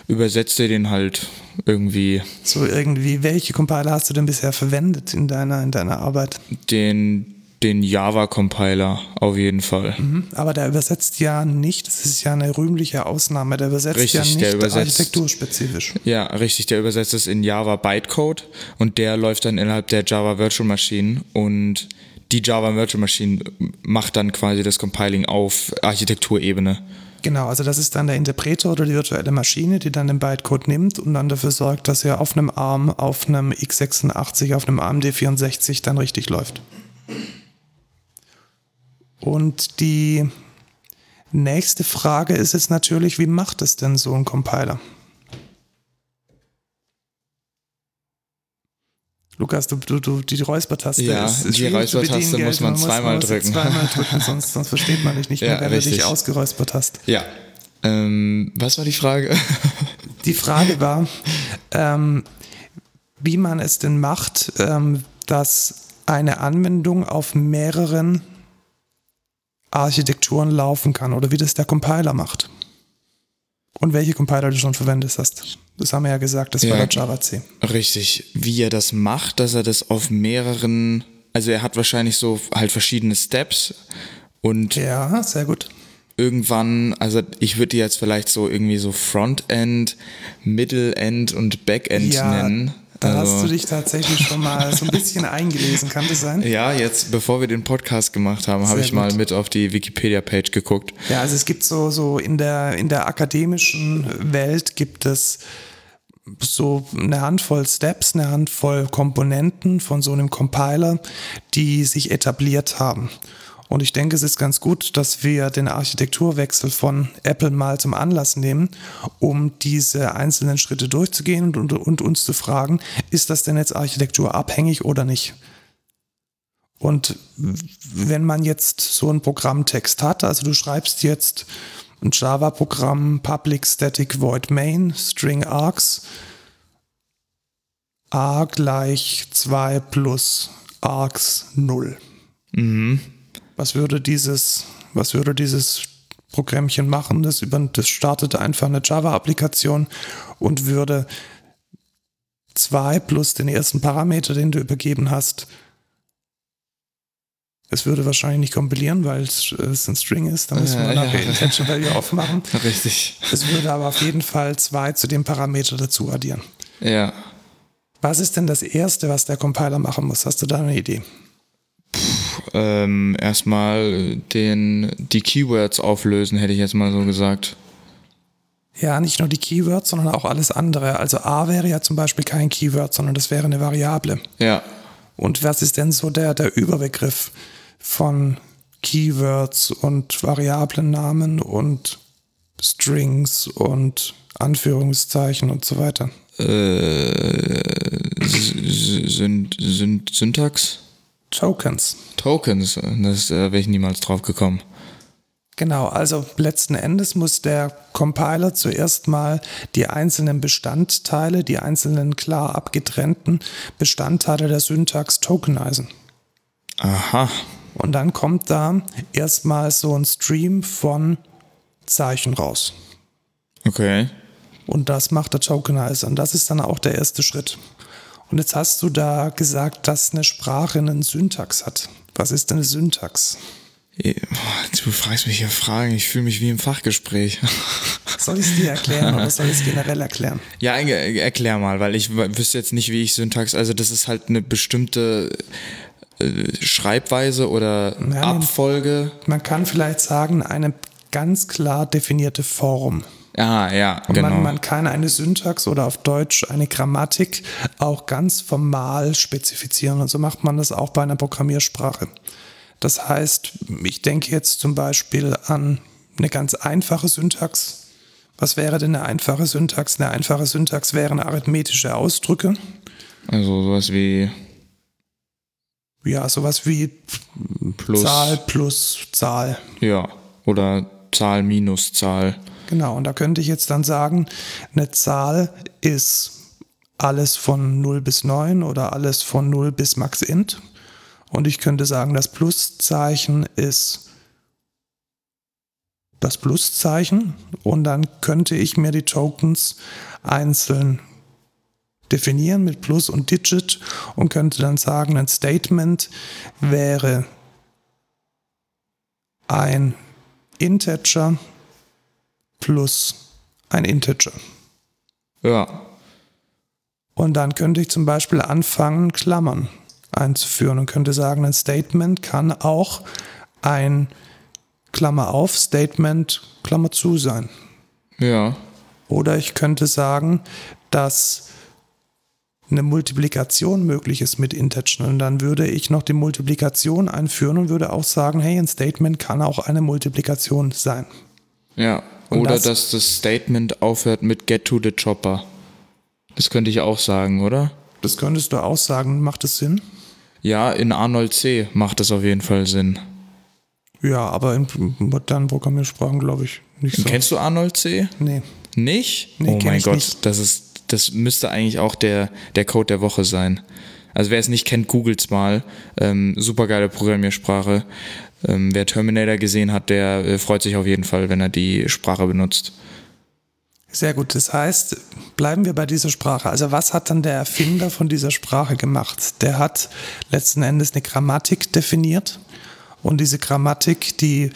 übersetzt er den halt irgendwie So irgendwie, welche Compiler hast du denn bisher verwendet in deiner, in deiner Arbeit? den, den Java-Compiler auf jeden Fall. Mhm. Aber der übersetzt ja nicht, das ist ja eine rühmliche Ausnahme, der übersetzt Richtig, ja nicht der übersetzt- architekturspezifisch. Ja, richtig, der übersetzt es in Java Bytecode und der läuft dann innerhalb der Java Virtual Machine und die Java Virtual Machine macht dann quasi das Compiling auf Architekturebene. Genau, also das ist dann der Interpreter oder die virtuelle Maschine, die dann den Bytecode nimmt und dann dafür sorgt, dass er auf einem ARM, auf einem x86, auf einem AMD 64 dann richtig läuft. Und die nächste Frage ist jetzt natürlich, wie macht es denn so ein Compiler? Lukas, du, du, du die Räuspertaste Ja, ist, ist die Räuspertaste muss gell? man zweimal muss drücken. Zweimal drücken, sonst, sonst versteht man dich nicht Ja, mehr, wenn du dich ausgeräuspert hast. Ja. Ähm, was war die Frage? Die Frage war, ähm, wie man es denn macht, ähm, dass eine Anwendung auf mehreren Architekturen laufen kann oder wie das der Compiler macht. Und welche Compiler du schon verwendet hast. Das haben wir ja gesagt, das war Ja. der Java C. Richtig. Wie er das macht, dass er das auf mehreren, also er hat wahrscheinlich so halt verschiedene Steps und Ja, sehr gut. irgendwann, also ich würde die jetzt vielleicht so irgendwie so Frontend, Middle-End und Backend Ja, nennen. Da also, hast du dich tatsächlich schon mal so ein bisschen eingelesen, kann das sein? Ja, jetzt, bevor wir den Podcast gemacht haben, habe ich mal gut. mit auf die Wikipedia-Page geguckt. Ja, also es gibt so, so in der, in der akademischen Welt gibt es so eine Handvoll Steps, eine Handvoll Komponenten von so einem Compiler, die sich etabliert haben. Und ich denke, es ist ganz gut, dass wir den Architekturwechsel von Apple mal zum Anlass nehmen, um diese einzelnen Schritte durchzugehen und, und, uns zu fragen, ist das denn jetzt architekturabhängig oder nicht? Und wenn man jetzt so einen Programmtext hat, also du schreibst jetzt ein Java-Programm Public Static Void Main String Args a gleich 2 plus args 0. Was würde dieses, was würde dieses Programmchen machen? Das, über, das startet einfach eine Java-Applikation und würde 2 plus den ersten Parameter, den du übergeben hast, es würde wahrscheinlich nicht kompilieren, weil es ein String ist. Da müssen wir Ja, nachher ja. Intention Value aufmachen. Richtig. Es würde aber auf jeden Fall zwei zu dem Parameter dazu addieren. Ja. Was ist denn das Erste, was der Compiler machen muss? Hast du da eine Idee? Ähm, erstmal den, die Keywords auflösen, hätte ich jetzt mal so gesagt. Ja, nicht nur die Keywords, sondern auch alles andere. Also A wäre ja zum Beispiel kein Keyword, sondern das wäre eine Variable. Ja. Und was ist denn so der, der Überbegriff von Keywords und Variablennamen und Strings und Anführungszeichen und so weiter? Äh, sind, sind Syntax? Tokens. Tokens, das äh, wäre ich niemals drauf gekommen. Genau, also letzten Endes muss der Compiler zuerst mal die einzelnen Bestandteile, die einzelnen klar abgetrennten Bestandteile der Syntax tokenisen. Aha. Und dann kommt da erstmal so ein Stream von Zeichen raus. Okay. Und das macht der Tokenizer. Und das ist dann auch der erste Schritt. Und jetzt hast du da gesagt, dass eine Sprache einen Syntax hat. Was ist denn eine Syntax? Du fragst mich hier Fragen, ich fühle mich wie im Fachgespräch. Soll ich es dir erklären oder soll ich es generell erklären? Ja, erklär mal, weil ich wüsste jetzt nicht, wie ich Syntax, also das ist halt eine bestimmte äh, Schreibweise oder ja, Abfolge. Man kann vielleicht sagen, eine ganz klar definierte Form. Ah, ja, Und genau. Man, man kann eine Syntax oder auf Deutsch eine Grammatik auch ganz formal spezifizieren. Und so macht man das auch bei einer Programmiersprache. Das heißt, ich denke jetzt zum Beispiel an eine ganz einfache Syntax. Was wäre denn eine einfache Syntax? Eine einfache Syntax wären arithmetische Ausdrücke. Also sowas wie. Ja, sowas wie plus. Zahl plus Zahl. Ja, oder Zahl minus Zahl. Genau, und da könnte ich jetzt dann sagen, eine Zahl ist alles von 0 bis 9 oder alles von 0 bis max int. Und ich könnte sagen, das Pluszeichen ist das Pluszeichen und dann könnte ich mir die Tokens einzeln definieren mit Plus und Digit und könnte dann sagen, ein Statement wäre ein Integer plus ein Integer. Ja. Und dann könnte ich zum Beispiel anfangen, Klammern einzuführen und könnte sagen, ein Statement kann auch ein Klammer auf Statement Klammer zu sein. Ja. Oder ich könnte sagen, dass eine Multiplikation möglich ist mit Integern. Und dann würde ich noch die Multiplikation einführen und würde auch sagen, hey, ein Statement kann auch eine Multiplikation sein. Ja. Oder das, dass das Statement aufhört mit Get to the Chopper. Das könnte ich auch sagen, oder? Das könntest du auch sagen. Macht das Sinn? Ja, in Arnold C macht das auf jeden Fall Sinn. Ja, aber in modernen Programmiersprachen glaube ich nicht so. Kennst du Arnold C? Nee. Nicht? Nee, oh mein Gott, nicht. das ist, das müsste eigentlich auch der, der Code der Woche sein. Also wer es nicht kennt, googelt's mal. Ähm, supergeile Programmiersprache. Ähm, wer Terminator gesehen hat, der äh, freut sich auf jeden Fall, wenn er die Sprache benutzt. Sehr gut. Das heißt, bleiben wir bei dieser Sprache. Also was hat dann der Erfinder von dieser Sprache gemacht? Der hat letzten Endes eine Grammatik definiert und diese Grammatik, die,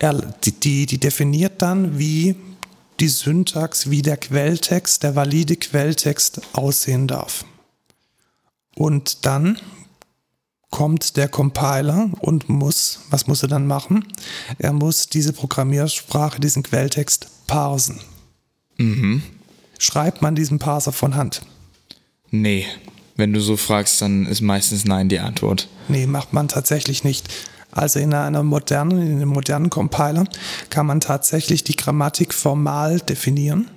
die, die definiert dann, wie die Syntax, wie der Quelltext, der valide Quelltext aussehen darf. Und dann kommt der Compiler und muss, was muss er dann machen? Er muss diese Programmiersprache, diesen Quelltext parsen. Mhm. Schreibt man diesen Parser von Hand? Nee. Wenn du so fragst, dann ist meistens Nein die Antwort. Nee, macht man tatsächlich nicht. Also in einer modernen, in einem modernen Compiler kann man tatsächlich die Grammatik formal definieren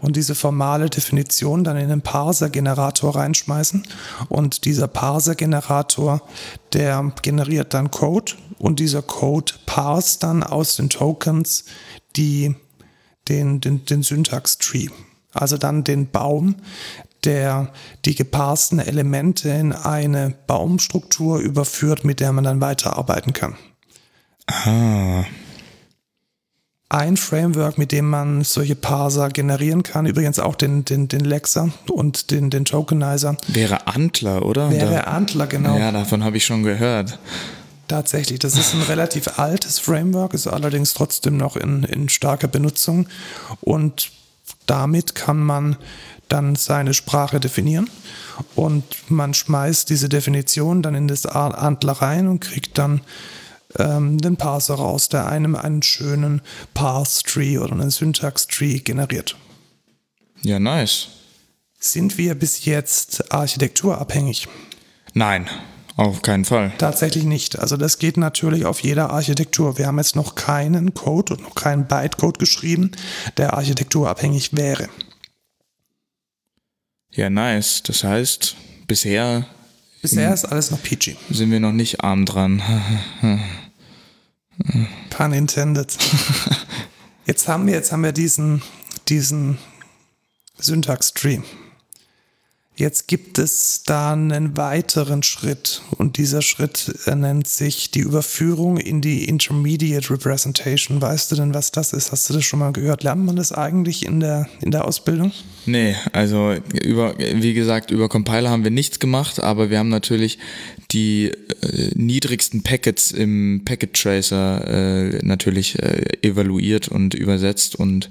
und diese formale Definition dann in den Parser-Generator reinschmeißen. Und dieser Parser-Generator, der generiert dann Code und dieser Code parst dann aus den Tokens die, den, den, den Syntax-Tree. Also dann den Baum, der die geparsten Elemente in eine Baumstruktur überführt, mit der man dann weiterarbeiten kann. Ah ein Framework, mit dem man solche Parser generieren kann. Übrigens auch den, den, den Lexer und den, den Tokenizer. Wäre Antler, oder? Wäre da, Antler, genau. Ja, davon habe ich schon gehört. Tatsächlich, das ist ein relativ altes Framework, ist allerdings trotzdem noch in, in starker Benutzung. Und damit kann man dann seine Sprache definieren und man schmeißt diese Definition dann in das Antler rein und kriegt dann ähm, den Parser raus, der einem einen schönen Parse-Tree oder einen Syntax-Tree generiert. Ja, nice. Sind wir bis jetzt architekturabhängig? Nein, auf keinen Fall. Tatsächlich nicht. Also das geht natürlich auf jeder Architektur. Wir haben jetzt noch keinen Code und noch keinen Bytecode geschrieben, der architekturabhängig wäre. Ja, nice. Das heißt, bisher. Bisher ist alles noch PG. Sind wir noch nicht arm dran. Pun intended. Jetzt haben wir, jetzt haben wir diesen, diesen Syntax-Tree. Jetzt gibt es da einen weiteren Schritt und dieser Schritt äh, nennt sich die Überführung in die Intermediate Representation. Weißt du denn, was das ist? Hast du das schon mal gehört? Lernt man das eigentlich in der, in der Ausbildung? Nee, also über, wie gesagt, über Compiler haben wir nichts gemacht, aber wir haben natürlich die äh, niedrigsten Packets im Packet Tracer äh, natürlich äh, evaluiert und übersetzt und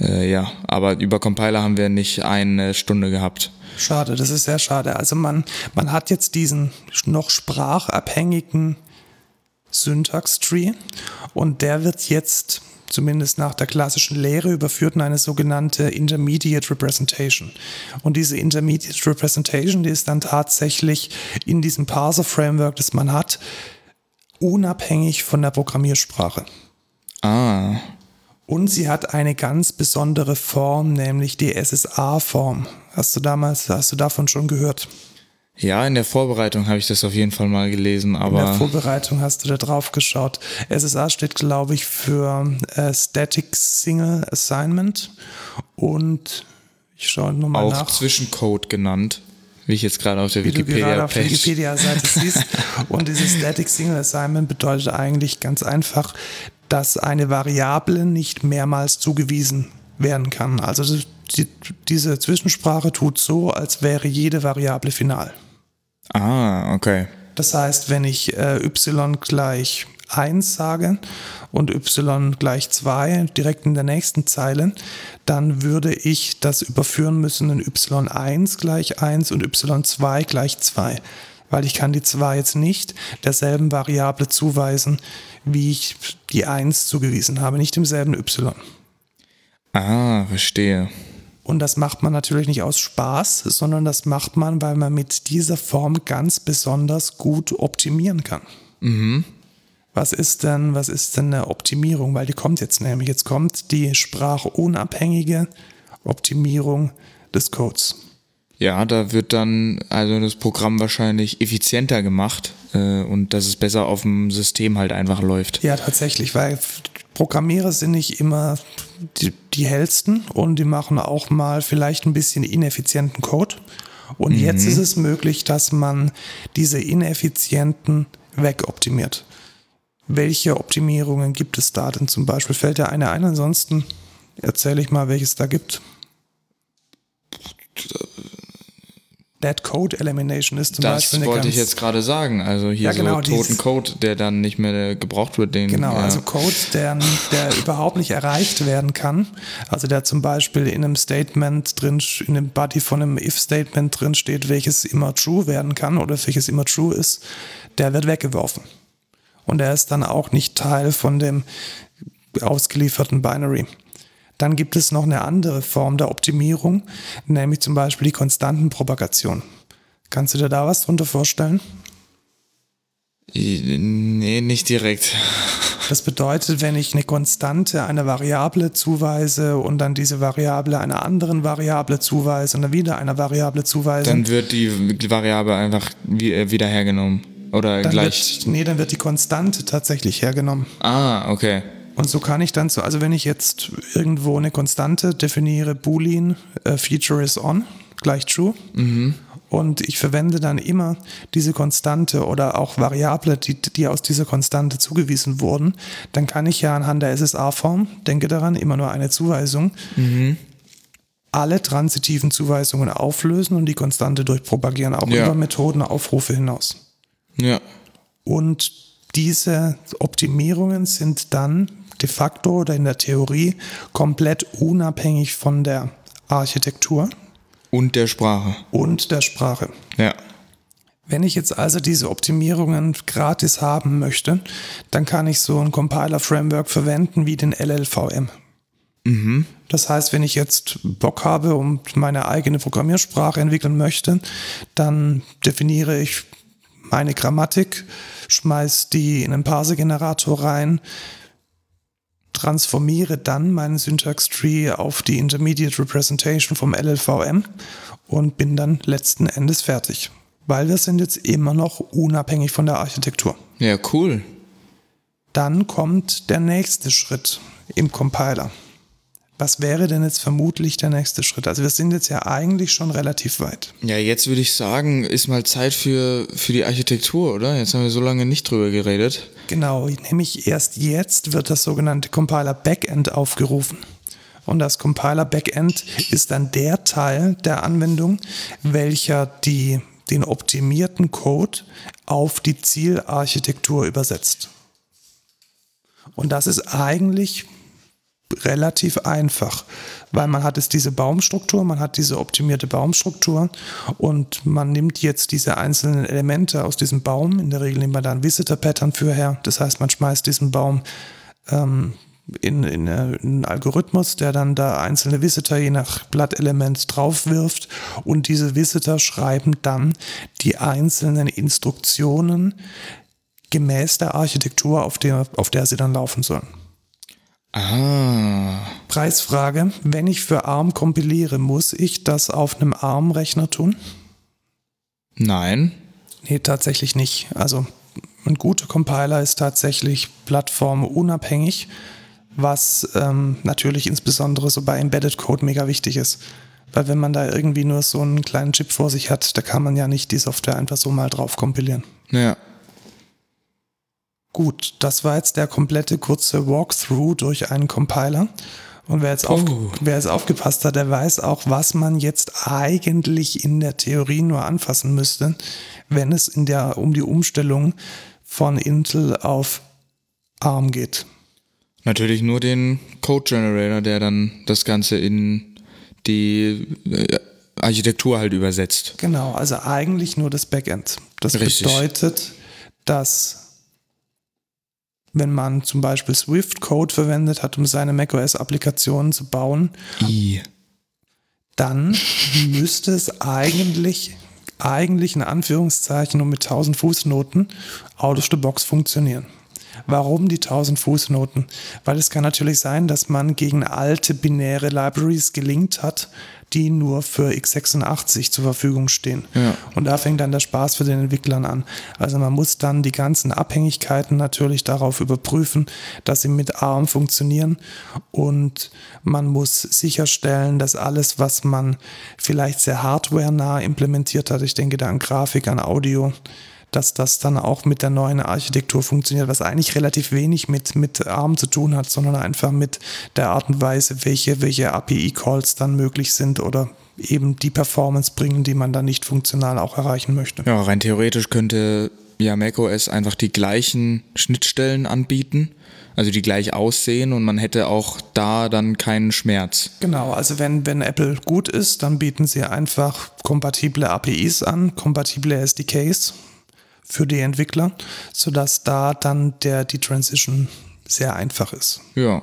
äh, ja, aber über Compiler haben wir nicht eine Stunde gehabt. Schade, das ist sehr schade. Also man, man hat jetzt diesen noch sprachabhängigen Syntax-Tree und der wird jetzt zumindest nach der klassischen Lehre überführt in eine sogenannte Intermediate Representation. Und diese Intermediate Representation, die ist dann tatsächlich in diesem Parser-Framework, das man hat, unabhängig von der Programmiersprache. Ah. Und sie hat eine ganz besondere Form, nämlich die SSA-Form. Hast du damals, hast du davon schon gehört? Ja, in der Vorbereitung habe ich das auf jeden Fall mal gelesen, aber. In der Vorbereitung hast du da drauf geschaut. SSA steht, glaube ich, für äh, Static Single Assignment und ich schaue nochmal nach. Auch Zwischencode genannt, wie ich jetzt gerade auf der wie Wikipedia Wikipedia-Seite siehst. Und dieses Static Single Assignment bedeutet eigentlich ganz einfach, dass eine Variable nicht mehrmals zugewiesen werden kann. Also die, diese Zwischensprache tut so, als wäre jede Variable final. Ah, okay. Das heißt, wenn ich äh, y gleich 1 sage und y gleich 2 direkt in der nächsten Zeile, dann würde ich das überführen müssen in y1 gleich 1 und y2 gleich 2 weil ich kann die 2 jetzt nicht derselben Variable zuweisen, wie ich die 1 zugewiesen habe, nicht demselben y. Ah, verstehe. Und das macht man natürlich nicht aus Spaß, sondern das macht man, weil man mit dieser Form ganz besonders gut optimieren kann. Mhm. Was ist denn, was ist denn eine Optimierung? Weil die kommt jetzt nämlich. Jetzt kommt die sprachunabhängige Optimierung des Codes. Ja, da wird dann also das Programm wahrscheinlich effizienter gemacht äh, und dass es besser auf dem System halt einfach läuft. Ja, tatsächlich, weil Programmierer sind nicht immer die, die hellsten und die machen auch mal vielleicht ein bisschen ineffizienten Code. Und mhm. jetzt ist es möglich, dass man diese ineffizienten wegoptimiert. Welche Optimierungen gibt es da denn zum Beispiel? Fällt dir eine ein? Ansonsten erzähle ich mal, welches da gibt. Dead Code Elimination ist zum das Beispiel Das wollte ich jetzt gerade sagen. Also hier ja, genau, so toten Code, der dann nicht mehr gebraucht wird. Den, genau, ja. also Code, der, der überhaupt nicht erreicht werden kann. Also der zum Beispiel in einem Statement drin, in dem Body von einem If-Statement drin steht, welches immer true werden kann oder welches immer true ist, der wird weggeworfen. Und er ist dann auch nicht Teil von dem ausgelieferten Binary. Dann gibt es noch eine andere Form der Optimierung, nämlich zum Beispiel die Konstantenpropagation. Kannst du dir da was drunter vorstellen? Nee, nicht direkt. Das bedeutet, wenn ich eine Konstante einer Variable zuweise und dann diese Variable einer anderen Variable zuweise und dann wieder einer Variable zuweise. Dann wird die Variable einfach äh, wieder hergenommen. Oder dann gleich. Wird, nee, dann wird die Konstante tatsächlich hergenommen. Ah, okay. Und so kann ich dann so, also wenn ich jetzt irgendwo eine Konstante definiere, Boolean äh, Feature is on, gleich true. Mhm. Und ich verwende dann immer diese Konstante oder auch Variable, die, die aus dieser Konstante zugewiesen wurden, dann kann ich ja anhand der SSA-Form, denke daran, immer nur eine Zuweisung, mhm. alle transitiven Zuweisungen auflösen und die Konstante durchpropagieren, auch ja. über Methodenaufrufe hinaus. Ja. Und diese Optimierungen sind dann de facto oder in der Theorie komplett unabhängig von der Architektur. Und der Sprache. Und der Sprache. Ja. Wenn ich jetzt also diese Optimierungen gratis haben möchte, dann kann ich so ein Compiler-Framework verwenden wie den LLVM. Mhm. Das heißt, wenn ich jetzt Bock habe und meine eigene Programmiersprache entwickeln möchte, dann definiere ich meine Grammatik, schmeiß die in einen Parser-Generator rein, transformiere dann meinen Syntax Tree auf die Intermediate Representation vom LLVM und bin dann letzten Endes fertig weil wir sind jetzt immer noch unabhängig von der Architektur. Ja, cool. Dann kommt der nächste Schritt im Compiler. Was wäre denn jetzt vermutlich der nächste Schritt? Also wir sind jetzt ja eigentlich schon relativ weit. Ja, jetzt würde ich sagen, ist mal Zeit für, für die Architektur, oder? Jetzt haben wir so lange nicht drüber geredet. Genau, nämlich erst jetzt wird das sogenannte Compiler Backend aufgerufen. Und das Compiler Backend ist dann der Teil der Anwendung, welcher die den optimierten Code auf die Zielarchitektur übersetzt. Und das ist eigentlich relativ einfach, weil man hat jetzt diese Baumstruktur, man hat diese optimierte Baumstruktur und man nimmt jetzt diese einzelnen Elemente aus diesem Baum. In der Regel nimmt man da ein Visitor-Pattern für her. Das heißt, man schmeißt diesen Baum ähm, in, in, in einen Algorithmus, der dann da einzelne Visitor je nach Blattelement draufwirft und diese Visitor schreiben dann die einzelnen Instruktionen gemäß der Architektur, auf der, auf der sie dann laufen sollen. Ah. Preisfrage, wenn ich für ARM kompiliere, muss ich das auf einem ARM-Rechner tun? Nein. Nee, tatsächlich nicht. Also ein guter Compiler ist tatsächlich plattformunabhängig was ähm, natürlich insbesondere so bei Embedded Code mega wichtig ist. Weil wenn man da irgendwie nur so einen kleinen Chip vor sich hat, da kann man ja nicht die Software einfach so mal drauf kompilieren. Ja. Gut, das war jetzt der komplette kurze Walkthrough durch einen Compiler. Und wer jetzt, auf, wer jetzt aufgepasst hat, der weiß auch, was man jetzt eigentlich in der Theorie nur anfassen müsste, wenn es in der, um die Umstellung von Intel auf ARM geht. Natürlich nur den Code Generator, der dann das Ganze in die äh, Architektur halt übersetzt. Genau, also eigentlich nur das Backend. Das Richtig. bedeutet, dass wenn man zum Beispiel Swift-Code verwendet hat, um seine macOS-Applikationen zu bauen, I. dann müsste es eigentlich, eigentlich in Anführungszeichen und mit 1000 Fußnoten out of the box funktionieren. Warum die 1000 Fußnoten? Weil es kann natürlich sein, dass man gegen alte binäre Libraries gelingt hat, die nur für x86 zur Verfügung stehen. Ja. Und da fängt dann der Spaß für den Entwicklern an. Also man muss dann die ganzen Abhängigkeiten natürlich darauf überprüfen, dass sie mit ARM funktionieren und man muss sicherstellen, dass alles, was man vielleicht sehr hardware-nah implementiert hat, ich denke da an Grafik, an Audio, dass das dann auch mit der neuen Architektur funktioniert, was eigentlich relativ wenig mit, mit ARM zu tun hat, sondern einfach mit der Art und Weise, welche, welche API-Calls dann möglich sind oder eben die Performance bringen, die man dann nicht funktional auch erreichen möchte. Ja, rein theoretisch könnte ja macOS einfach die gleichen Schnittstellen anbieten, also die gleich aussehen und man hätte auch da dann keinen Schmerz. Genau, also wenn, wenn Apple gut ist, dann bieten sie einfach kompatible APIs an, kompatible SDKs für die Entwickler, sodass da dann der, die Transition sehr einfach ist. Ja,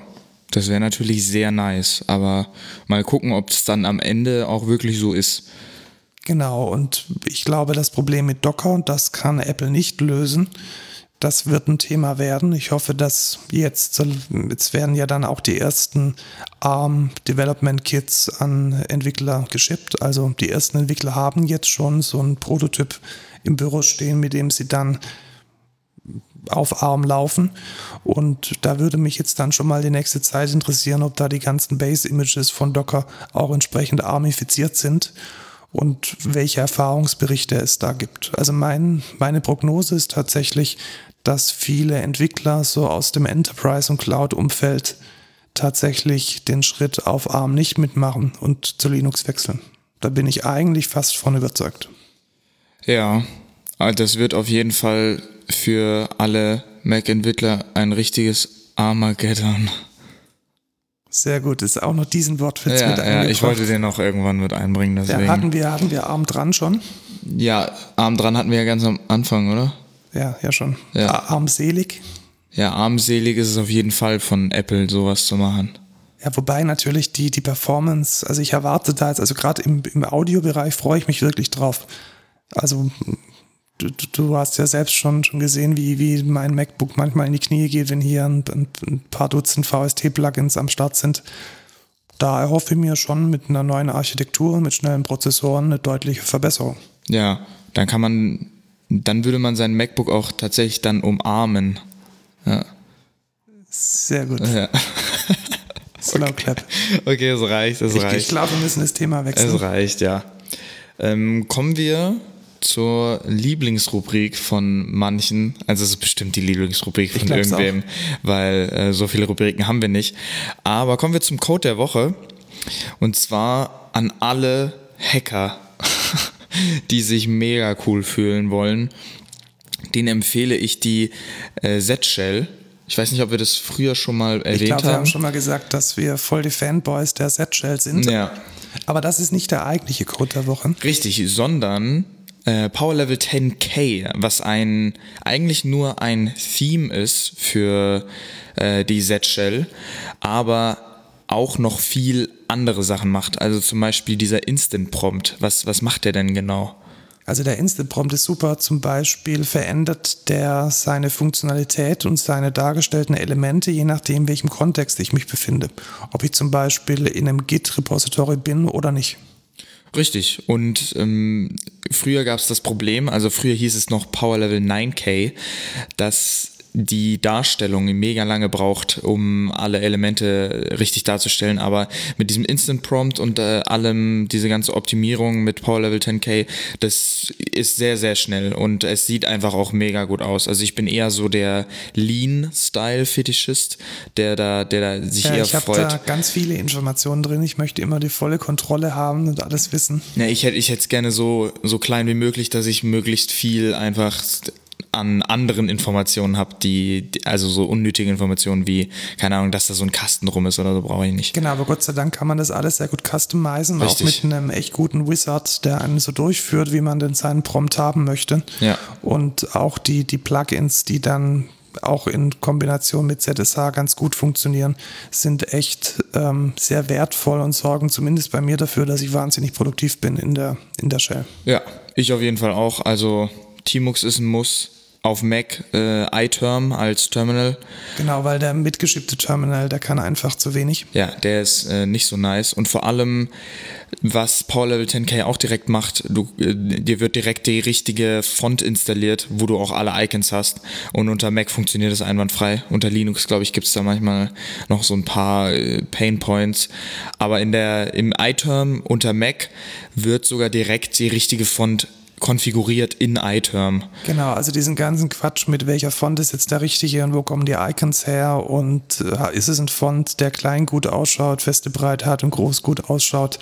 das wäre natürlich sehr nice, aber mal gucken, ob es dann am Ende auch wirklich so ist. Genau, und ich glaube, das Problem mit Docker, und das kann Apple nicht lösen, das wird ein Thema werden. Ich hoffe, dass jetzt, jetzt werden ja dann auch die ersten ARM Development Kits an Entwickler geschippt. Also die ersten Entwickler haben jetzt schon so einen Prototyp im Büro stehen, mit dem sie dann auf Arm laufen. Und da würde mich jetzt dann schon mal die nächste Zeit interessieren, ob da die ganzen Base-Images von Docker auch entsprechend armifiziert sind und welche Erfahrungsberichte es da gibt. Also mein, meine Prognose ist tatsächlich, dass viele Entwickler so aus dem Enterprise- und Cloud-Umfeld tatsächlich den Schritt auf ARM nicht mitmachen und zu Linux wechseln. Da bin ich eigentlich fast von überzeugt. Ja, also das wird auf jeden Fall für alle Mac-Entwickler ein richtiges Armageddon. Sehr gut, ist auch noch diesen Wortwitz Ja, mit ja, ich wollte den noch irgendwann mit einbringen, ja, deswegen. hatten wir, hatten wir Arm dran schon? Ja, Arm dran hatten wir ja ganz am Anfang, oder? Ja, ja schon. Ja. Armselig. Ja, armselig ist es auf jeden Fall von Apple, sowas zu machen. Ja, wobei natürlich die, die Performance, also ich erwarte da jetzt, also gerade im, im Audiobereich freue ich mich wirklich drauf. Also du, du- hast ja selbst schon, schon gesehen, wie, wie mein MacBook manchmal in die Knie geht, wenn hier ein, ein, ein paar Dutzend VST-Plugins am Start sind. Da erhoffe ich mir schon mit einer neuen Architektur, mit schnellen Prozessoren eine deutliche Verbesserung. Ja, dann kann man, dann würde man sein MacBook auch tatsächlich dann umarmen. Ja. Sehr gut. ja. Slow Clap. Okay, es reicht, es Ich, ich reicht. glaube, wir müssen das Thema wechseln. Es reicht, ja. Ähm, kommen wir zur Lieblingsrubrik von manchen. Also es ist bestimmt die Lieblingsrubrik von irgendwem, weil äh, so viele Rubriken haben wir nicht. Aber kommen wir zum Code der Woche. Und zwar an alle Hacker, die sich mega cool fühlen wollen. Den empfehle ich die äh, Z-Shell. Ich weiß nicht, ob wir das früher schon mal erwähnt Ich glaube, wir haben. haben schon mal gesagt, dass wir voll die Fanboys der Z-Shell sind. ja. Aber das ist nicht der eigentliche Code der Woche. Richtig, sondern äh, Power Level 10K, was ein eigentlich nur ein Theme ist für äh, die Z-Shell, aber auch noch viel andere Sachen macht. Also zum Beispiel dieser Instant Prompt. Was, was macht der denn genau? Also der Instant Prompt ist super. Zum Beispiel verändert der seine Funktionalität und seine dargestellten Elemente, je nachdem, welchem Kontext ich mich befinde. Ob ich zum Beispiel in einem Git-Repository bin oder nicht. Richtig. Und ähm, früher gab es das Problem, also früher hieß es noch Power Level 9K, dass die Darstellung mega lange braucht, um alle Elemente richtig darzustellen. Aber mit diesem Instant Prompt und äh, allem, diese ganze Optimierung mit Power Level 10K, das ist sehr, sehr schnell und es sieht einfach auch mega gut aus. Also ich bin eher so der Lean-Style-Fetischist, der da, der da sich Ja, eher ich habe freut. da ganz viele Informationen drin. Ich möchte immer die volle Kontrolle haben und alles wissen. Ja, ich hätte ich hätte es gerne so, so klein wie möglich, dass ich möglichst viel einfach an anderen Informationen habe, die, die, also so unnötige Informationen wie, keine Ahnung, dass da so ein Kasten rum ist oder so, brauche ich nicht. Genau, aber Gott sei Dank kann man das alles sehr gut customizen, auch Richtig. mit einem echt guten Wizard, der einen so durchführt, wie man denn seinen Prompt haben möchte. Ja. Und auch die, die Plugins, die dann auch in Kombination mit ZSH ganz gut funktionieren, sind echt ähm, sehr wertvoll und sorgen zumindest bei mir dafür, dass ich wahnsinnig produktiv bin in der, in der Shell. Ja, ich auf jeden Fall auch. Also Tmux ist ein Muss. Auf Mac äh, iTerm als Terminal. Genau, weil der mitgeschippte Terminal, der kann einfach zu wenig. Ja, der ist äh, nicht so nice. Und vor allem, was Power Level 10K auch direkt macht, du, äh, dir wird direkt die richtige Font installiert, wo du auch alle Icons hast. Und unter Mac funktioniert das einwandfrei. Unter Linux, glaube ich, gibt es da manchmal noch so ein paar äh, Pain Points. Aber in der, im iTerm unter Mac wird sogar direkt die richtige Font konfiguriert in iTerm. Genau, also diesen ganzen Quatsch mit welcher Font ist jetzt der richtige und wo kommen die Icons her und äh, ist es ein Font, der klein gut ausschaut, feste Breite hat und groß gut ausschaut,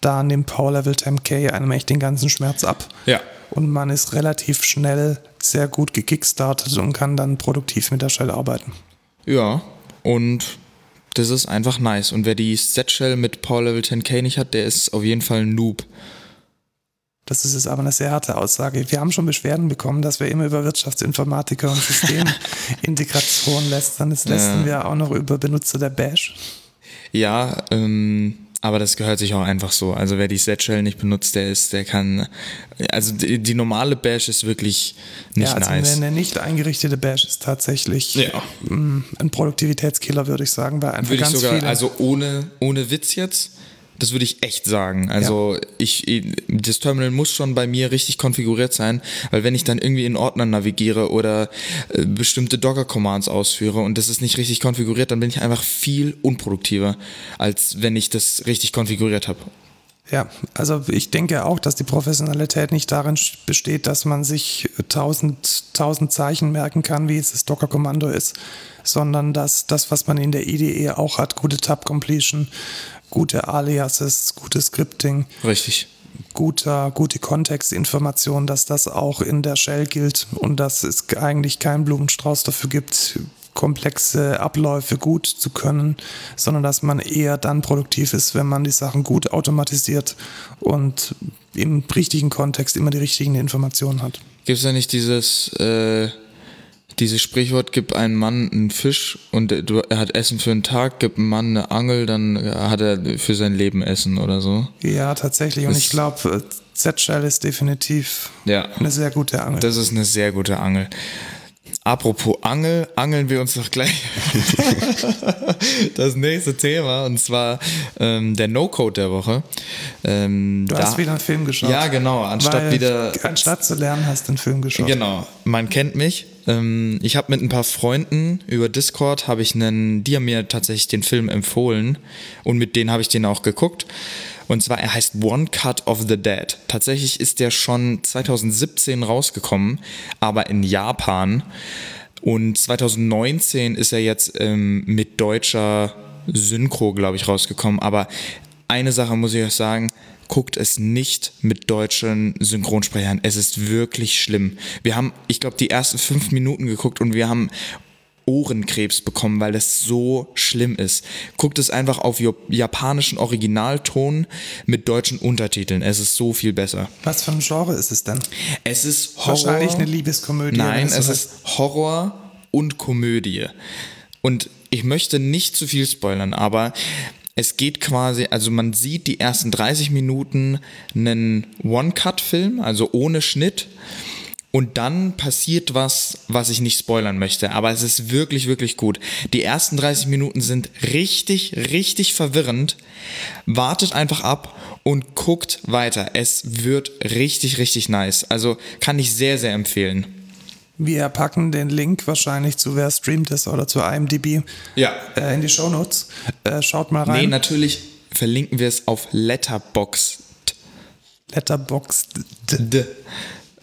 da nimmt Power Level 10K einem echt den ganzen Schmerz ab. Ja. Und man ist relativ schnell sehr gut gekickstartet und kann dann produktiv mit der Shell arbeiten. Ja, und das ist einfach nice. Und wer die Set-Shell mit Power Level 10K nicht hat, der ist auf jeden Fall ein Noob. Das ist jetzt aber eine sehr harte Aussage. Wir haben schon Beschwerden bekommen, dass wir immer über Wirtschaftsinformatiker und Systemintegration lästern. Jetzt lästern wir auch noch über Benutzer der Bash. Ja, ähm, aber das gehört sich auch einfach so. Also wer die Set-Shell nicht benutzt, der ist, der kann, also die, die normale Bash ist wirklich nicht ja, also nice. eine, nicht eingerichtete Bash ist tatsächlich Ja. mm, ein Produktivitätskiller, würde ich sagen, weil einfach würde ich ganz sogar, viele. also ohne, ohne Witz jetzt, das würde ich echt sagen. Also ich, das Terminal muss schon bei mir richtig konfiguriert sein, weil wenn ich dann irgendwie in Ordnern navigiere oder äh, bestimmte Docker-Commands ausführe und das ist nicht richtig konfiguriert, dann bin ich einfach viel unproduktiver, als wenn ich das richtig konfiguriert habe. Ja, also ich denke auch, dass die Professionalität nicht darin besteht, dass man sich tausend, tausend Zeichen merken kann, wie es das Docker-Kommando ist, sondern dass das, was man in der IDE auch hat, gute Tab-Completion, gute Aliases, gutes Scripting, Richtig. guter, gute Kontextinformation, dass das auch in der Shell gilt und dass es eigentlich keinen Blumenstrauß dafür gibt, komplexe Abläufe gut zu können, sondern dass man eher dann produktiv ist, wenn man die Sachen gut automatisiert und im richtigen Kontext immer die richtigen Informationen hat. Gibt es da nicht dieses, äh, dieses Sprichwort, gib einem Mann einen Fisch und er hat Essen für einen Tag, gib einem Mann eine Angel, dann hat er für sein Leben Essen oder so? Ja, tatsächlich. Und das ich glaube, Z-Shell ist definitiv ja, eine sehr gute Angel. Das ist eine sehr gute Angel. Apropos Angel, angeln wir uns doch gleich das nächste Thema und zwar ähm, der No-Code der Woche. Ähm, du da, hast wieder einen Film geschaut. Ja, genau. Anstatt wieder. Anstatt zu lernen, hast du einen Film geschaut. Genau. Man kennt mich. Ähm, ich habe mit ein paar Freunden über Discord habe ich einen, die haben mir tatsächlich den Film empfohlen und mit denen habe ich den auch geguckt. Und zwar, er heißt One Cut of the Dead. Tatsächlich ist der schon 2017 rausgekommen, aber in Japan. Und 2019 ist er jetzt ähm, mit deutscher Synchro, glaube ich, rausgekommen. Aber eine Sache muss ich euch sagen, guckt es nicht mit deutschen Synchronsprechern. Es ist wirklich schlimm. Wir haben, ich glaube, die ersten fünf Minuten geguckt und wir haben Ohrenkrebs bekommen, weil das so schlimm ist. Guckt es einfach auf japanischen Originalton mit deutschen Untertiteln. Es ist so viel besser. Was für ein Genre ist es denn? Es ist Horror. Wahrscheinlich eine Liebeskomödie. Nein, es ist Horror und Komödie. Und ich möchte nicht zu viel spoilern, aber es geht quasi, also man sieht die ersten 30 Minuten einen One-Cut-Film, also ohne Schnitt. Und dann passiert was, was ich nicht spoilern möchte. Aber es ist wirklich, wirklich gut. Die ersten 30 Minuten sind richtig, richtig verwirrend. Wartet einfach ab und guckt weiter. Es wird richtig, richtig nice. Also kann ich sehr, sehr empfehlen. Wir packen den Link wahrscheinlich zu wer streamt es oder zu IMDb ja. äh, in die Shownotes. Äh, schaut mal rein. Nee, natürlich verlinken wir es auf Letterboxd. Letterboxd.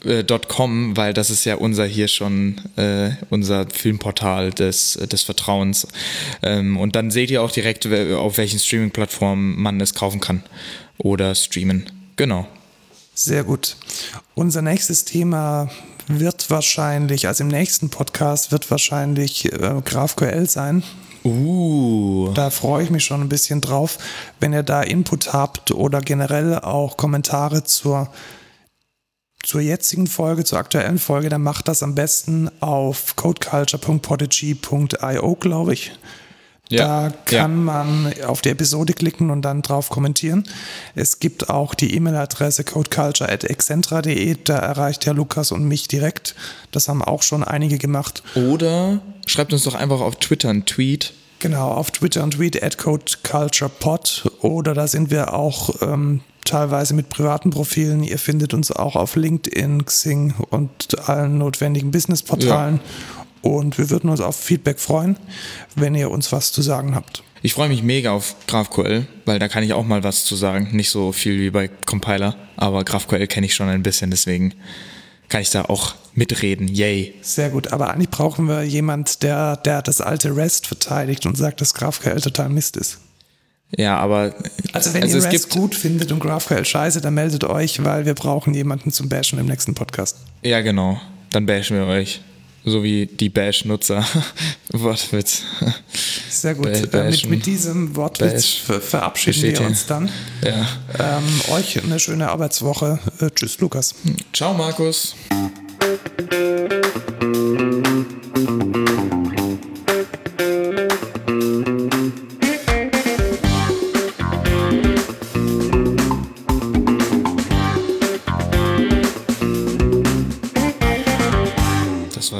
Äh, weil das ist ja unser hier schon äh, unser Filmportal des, des Vertrauens. Ähm, und dann seht ihr auch direkt, auf welchen Streaming-Plattformen man es kaufen kann oder streamen. Genau. Sehr gut. Unser nächstes Thema wird wahrscheinlich, also im nächsten Podcast wird wahrscheinlich äh, GraphQL sein. Uh. Da freue ich mich schon ein bisschen drauf. Wenn ihr da Input habt oder generell auch Kommentare zur zur jetzigen Folge, zur aktuellen Folge, dann macht das am besten auf codeculture.podigy.io, glaube ich. Ja, da kann ja. man auf die Episode klicken und dann drauf kommentieren. Es gibt auch die E-Mail-Adresse codeculture.excentra.de, da erreicht Herr Lukas und mich direkt. Das haben auch schon einige gemacht. Oder schreibt uns doch einfach auf Twitter einen Tweet. Genau, auf Twitter und Tweet at codeculturepod. Oder da sind wir auch ähm, teilweise mit privaten Profilen. Ihr findet uns auch auf LinkedIn, Xing und allen notwendigen Businessportalen. Ja. Und wir würden uns auf Feedback freuen, wenn ihr uns was zu sagen habt. Ich freue mich mega auf GraphQL, weil da kann ich auch mal was zu sagen. Nicht so viel wie bei Compiler, aber GraphQL kenne ich schon ein bisschen, deswegen kann ich da auch mitreden. Yay. Sehr gut, aber eigentlich brauchen wir jemand, der, der das alte REST verteidigt und sagt, dass GraphQL total Mist ist. Ja, aber. Also, wenn also ihr REST gut findet und GraphQL scheiße, dann meldet euch, weil wir brauchen jemanden zum Bashen im nächsten Podcast. Ja, genau. Dann bashen wir euch. So wie die Bash-Nutzer. Wortwitz. Sehr gut. Äh, mit, mit, diesem Wortwitz ver verabschieden Bestätigen. wir uns dann. Ja. Ähm, euch eine schöne Arbeitswoche. Äh, tschüss, Lukas. Ciao, Markus.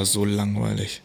so langweilig.